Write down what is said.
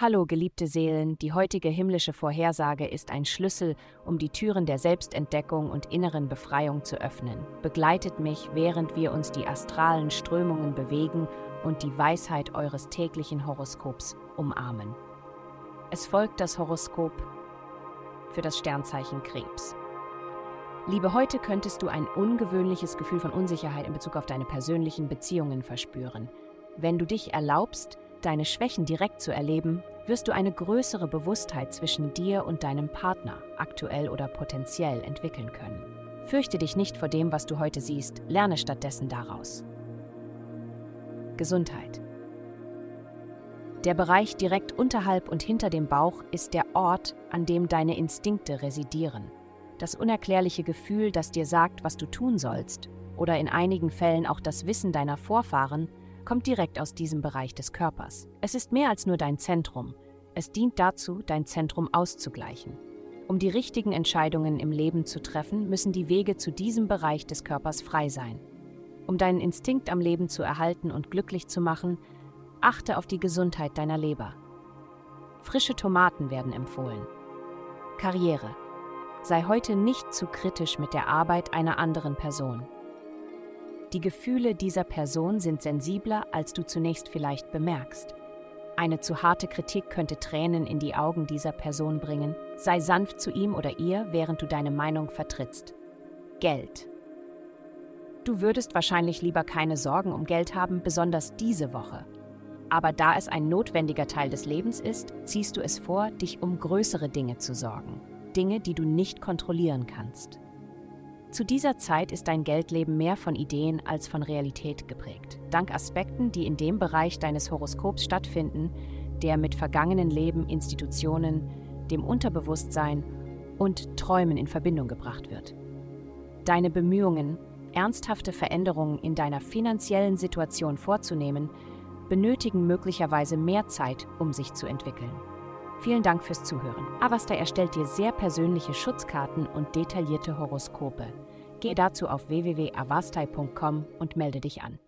Hallo, geliebte Seelen, die heutige himmlische Vorhersage ist ein Schlüssel, um die Türen der Selbstentdeckung und inneren Befreiung zu öffnen. Begleitet mich, während wir uns die astralen Strömungen bewegen und die Weisheit eures täglichen Horoskops umarmen. Es folgt das Horoskop für das Sternzeichen Krebs. Liebe, heute könntest du ein ungewöhnliches Gefühl von Unsicherheit in Bezug auf deine persönlichen Beziehungen verspüren. Wenn du dich erlaubst, deine Schwächen direkt zu erleben, wirst du eine größere Bewusstheit zwischen dir und deinem Partner, aktuell oder potenziell, entwickeln können. Fürchte dich nicht vor dem, was du heute siehst, lerne stattdessen daraus. Gesundheit. Der Bereich direkt unterhalb und hinter dem Bauch ist der Ort, an dem deine Instinkte residieren. Das unerklärliche Gefühl, das dir sagt, was du tun sollst, oder in einigen Fällen auch das Wissen deiner Vorfahren, kommt direkt aus diesem Bereich des Körpers. Es ist mehr als nur dein Zentrum. Es dient dazu, dein Zentrum auszugleichen. Um die richtigen Entscheidungen im Leben zu treffen, müssen die Wege zu diesem Bereich des Körpers frei sein. Um deinen Instinkt am Leben zu erhalten und glücklich zu machen, achte auf die Gesundheit deiner Leber. Frische Tomaten werden empfohlen. Karriere. Sei heute nicht zu kritisch mit der Arbeit einer anderen Person. Die Gefühle dieser Person sind sensibler, als du zunächst vielleicht bemerkst. Eine zu harte Kritik könnte Tränen in die Augen dieser Person bringen. Sei sanft zu ihm oder ihr, während du deine Meinung vertrittst. Geld. Du würdest wahrscheinlich lieber keine Sorgen um Geld haben, besonders diese Woche. Aber da es ein notwendiger Teil des Lebens ist, ziehst du es vor, dich um größere Dinge zu sorgen. Dinge, die du nicht kontrollieren kannst. Zu dieser Zeit ist dein Geldleben mehr von Ideen als von Realität geprägt. Dank Aspekten, die in dem Bereich deines Horoskops stattfinden, der mit vergangenen Leben, Institutionen, dem Unterbewusstsein und Träumen in Verbindung gebracht wird. Deine Bemühungen, ernsthafte Veränderungen in deiner finanziellen Situation vorzunehmen, benötigen möglicherweise mehr Zeit, um sich zu entwickeln. Vielen Dank fürs Zuhören. Avasta erstellt dir sehr persönliche Schutzkarten und detaillierte Horoskope. Gehe dazu auf www.avastai.com und melde dich an.